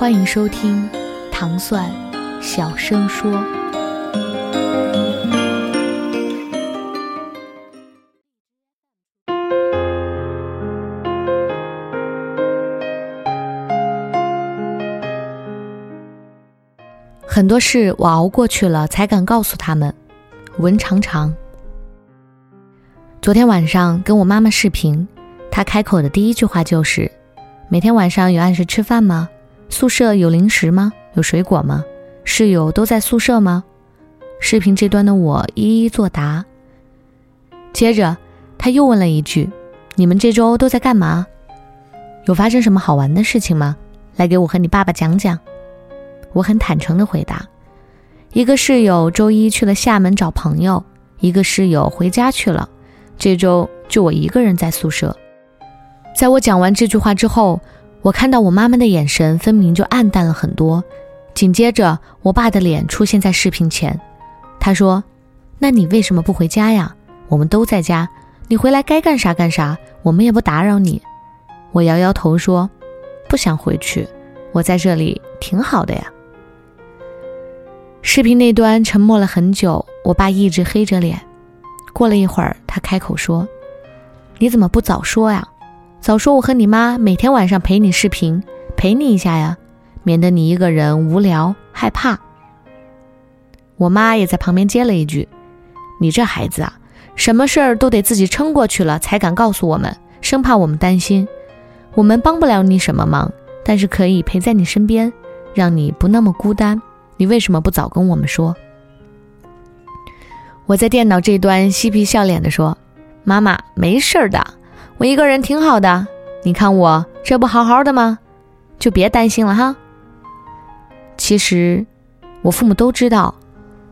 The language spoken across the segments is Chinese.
欢迎收听糖蒜小声说。很多事我熬过去了，才敢告诉他们。文长长。昨天晚上跟我妈妈视频，她开口的第一句话就是：“每天晚上有按时吃饭吗？宿舍有零食吗？有水果吗？室友都在宿舍吗？”视频这端的我一一作答。接着，他又问了一句：“你们这周都在干嘛？有发生什么好玩的事情吗？来给我和你爸爸讲讲。”我很坦诚的回答：“一个室友周一去了厦门找朋友，一个室友回家去了，这周就我一个人在宿舍。”在我讲完这句话之后，我看到我妈妈的眼神分明就暗淡了很多。紧接着，我爸的脸出现在视频前，他说：“那你为什么不回家呀？我们都在家，你回来该干啥干啥，我们也不打扰你。”我摇摇头说：“不想回去，我在这里挺好的呀。”视频那端沉默了很久，我爸一直黑着脸。过了一会儿，他开口说：“你怎么不早说呀？早说我和你妈每天晚上陪你视频，陪你一下呀，免得你一个人无聊害怕。”我妈也在旁边接了一句：“你这孩子啊，什么事儿都得自己撑过去了才敢告诉我们，生怕我们担心。我们帮不了你什么忙，但是可以陪在你身边，让你不那么孤单。”你为什么不早跟我们说？我在电脑这端嬉皮笑脸的说：“妈妈，没事儿的，我一个人挺好的。你看我这不好好的吗？就别担心了哈。”其实，我父母都知道，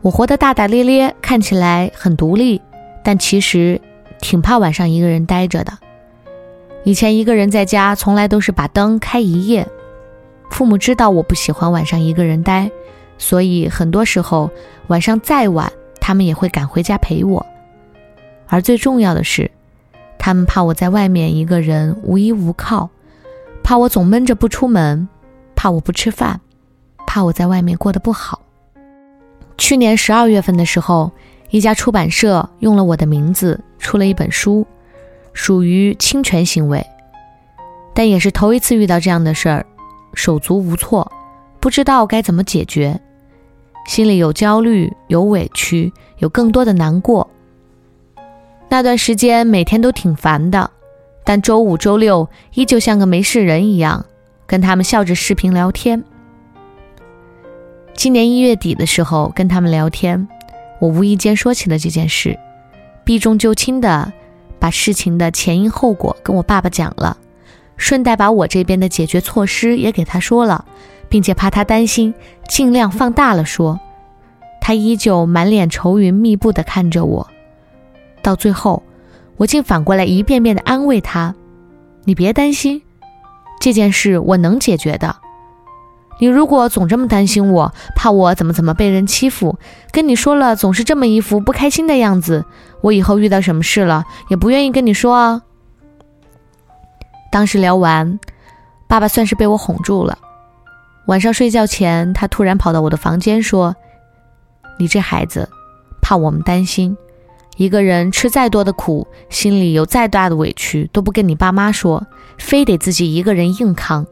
我活得大大咧咧，看起来很独立，但其实挺怕晚上一个人待着的。以前一个人在家，从来都是把灯开一夜。父母知道我不喜欢晚上一个人待。所以很多时候晚上再晚，他们也会赶回家陪我。而最重要的是，他们怕我在外面一个人无依无靠，怕我总闷着不出门，怕我不吃饭，怕我在外面过得不好。去年十二月份的时候，一家出版社用了我的名字出了一本书，属于侵权行为，但也是头一次遇到这样的事儿，手足无措，不知道该怎么解决。心里有焦虑，有委屈，有更多的难过。那段时间每天都挺烦的，但周五、周六依旧像个没事人一样，跟他们笑着视频聊天。今年一月底的时候跟他们聊天，我无意间说起了这件事，避重就轻的把事情的前因后果跟我爸爸讲了，顺带把我这边的解决措施也给他说了。并且怕他担心，尽量放大了说。他依旧满脸愁云密布的看着我。到最后，我竟反过来一遍遍地安慰他：“你别担心，这件事我能解决的。你如果总这么担心我，怕我怎么怎么被人欺负，跟你说了总是这么一副不开心的样子，我以后遇到什么事了也不愿意跟你说啊。”当时聊完，爸爸算是被我哄住了。晚上睡觉前，他突然跑到我的房间说：“你这孩子，怕我们担心，一个人吃再多的苦，心里有再大的委屈，都不跟你爸妈说，非得自己一个人硬扛，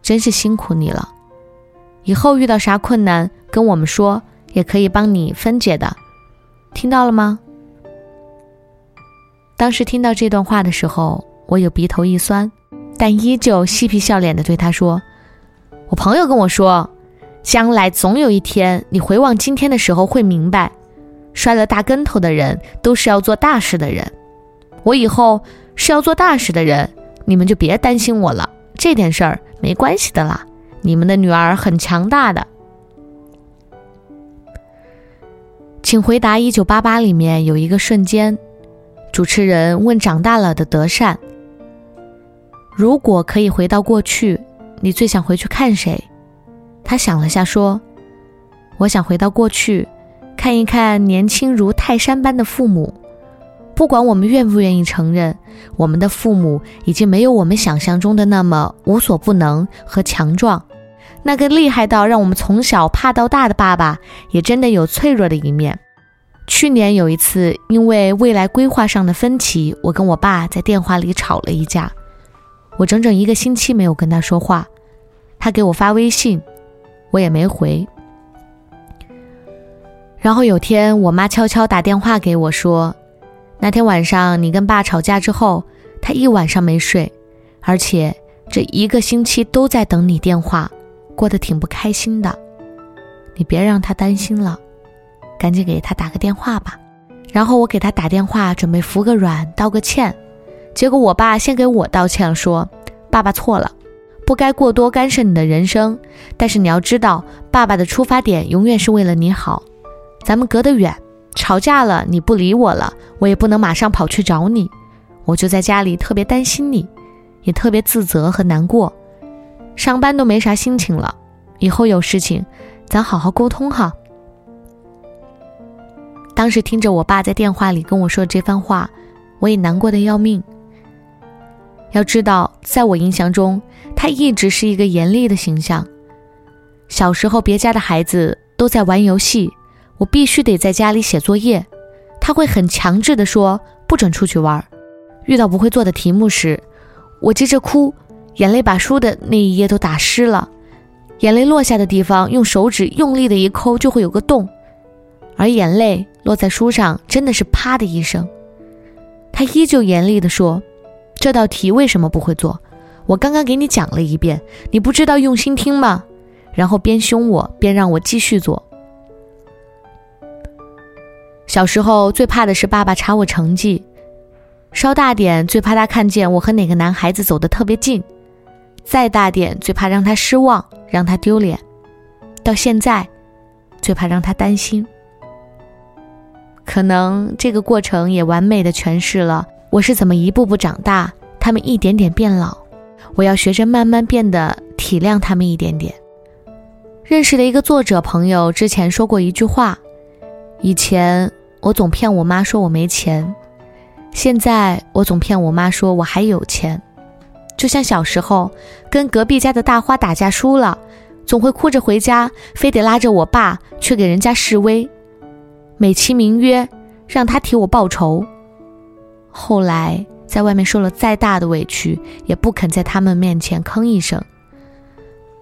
真是辛苦你了。以后遇到啥困难，跟我们说，也可以帮你分解的，听到了吗？”当时听到这段话的时候，我有鼻头一酸，但依旧嬉皮笑脸的对他说。我朋友跟我说，将来总有一天，你回望今天的时候会明白，摔了大跟头的人都是要做大事的人。我以后是要做大事的人，你们就别担心我了，这点事儿没关系的啦，你们的女儿很强大的。请回答：一九八八里面有一个瞬间，主持人问长大了的德善：“如果可以回到过去，你最想回去看谁？”他想了下说：“我想回到过去，看一看年轻如泰山般的父母。不管我们愿不愿意承认，我们的父母已经没有我们想象中的那么无所不能和强壮。”那个厉害到让我们从小怕到大的爸爸，也真的有脆弱的一面。去年有一次，因为未来规划上的分歧，我跟我爸在电话里吵了一架。我整整一个星期没有跟他说话，他给我发微信，我也没回。然后有天，我妈悄悄打电话给我说，那天晚上你跟爸吵架之后，他一晚上没睡，而且这一个星期都在等你电话。过得挺不开心的，你别让他担心了，赶紧给他打个电话吧。然后我给他打电话，准备服个软，道个歉。结果我爸先给我道歉，说：“爸爸错了，不该过多干涉你的人生。但是你要知道，爸爸的出发点永远是为了你好。咱们隔得远，吵架了你不理我了，我也不能马上跑去找你，我就在家里特别担心你，也特别自责和难过。”上班都没啥心情了，以后有事情，咱好好沟通哈。当时听着我爸在电话里跟我说这番话，我也难过的要命。要知道，在我印象中，他一直是一个严厉的形象。小时候，别家的孩子都在玩游戏，我必须得在家里写作业，他会很强制的说不准出去玩。遇到不会做的题目时，我急着哭。眼泪把书的那一页都打湿了，眼泪落下的地方，用手指用力的一抠就会有个洞，而眼泪落在书上，真的是啪的一声。他依旧严厉地说：“这道题为什么不会做？我刚刚给你讲了一遍，你不知道用心听吗？”然后边凶我边让我继续做。小时候最怕的是爸爸查我成绩，稍大点最怕他看见我和哪个男孩子走得特别近。再大点，最怕让他失望，让他丢脸；到现在，最怕让他担心。可能这个过程也完美的诠释了我是怎么一步步长大，他们一点点变老，我要学着慢慢变得体谅他们一点点。认识的一个作者朋友之前说过一句话：以前我总骗我妈说我没钱，现在我总骗我妈说我还有钱。就像小时候跟隔壁家的大花打架输了，总会哭着回家，非得拉着我爸去给人家示威，美其名曰让他替我报仇。后来在外面受了再大的委屈，也不肯在他们面前吭一声，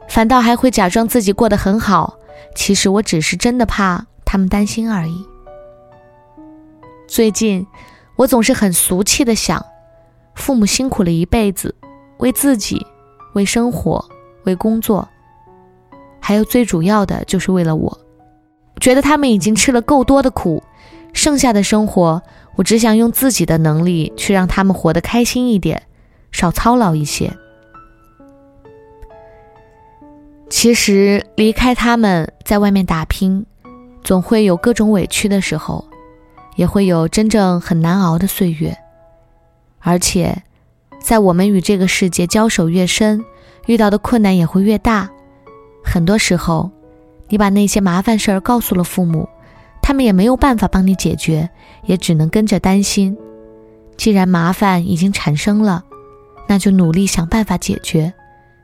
反倒还会假装自己过得很好。其实我只是真的怕他们担心而已。最近我总是很俗气的想，父母辛苦了一辈子。为自己，为生活，为工作，还有最主要的就是为了我。觉得他们已经吃了够多的苦，剩下的生活，我只想用自己的能力去让他们活得开心一点，少操劳一些。其实离开他们，在外面打拼，总会有各种委屈的时候，也会有真正很难熬的岁月，而且。在我们与这个世界交手越深，遇到的困难也会越大。很多时候，你把那些麻烦事儿告诉了父母，他们也没有办法帮你解决，也只能跟着担心。既然麻烦已经产生了，那就努力想办法解决，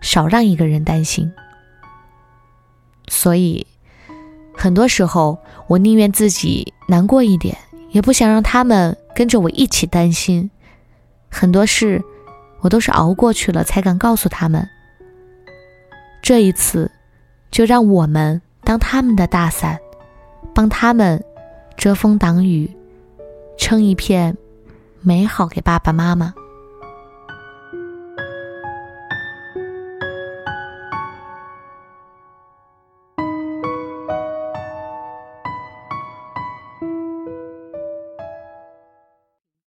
少让一个人担心。所以，很多时候我宁愿自己难过一点，也不想让他们跟着我一起担心。很多事。我都是熬过去了，才敢告诉他们。这一次，就让我们当他们的大伞，帮他们遮风挡雨，撑一片美好给爸爸妈妈。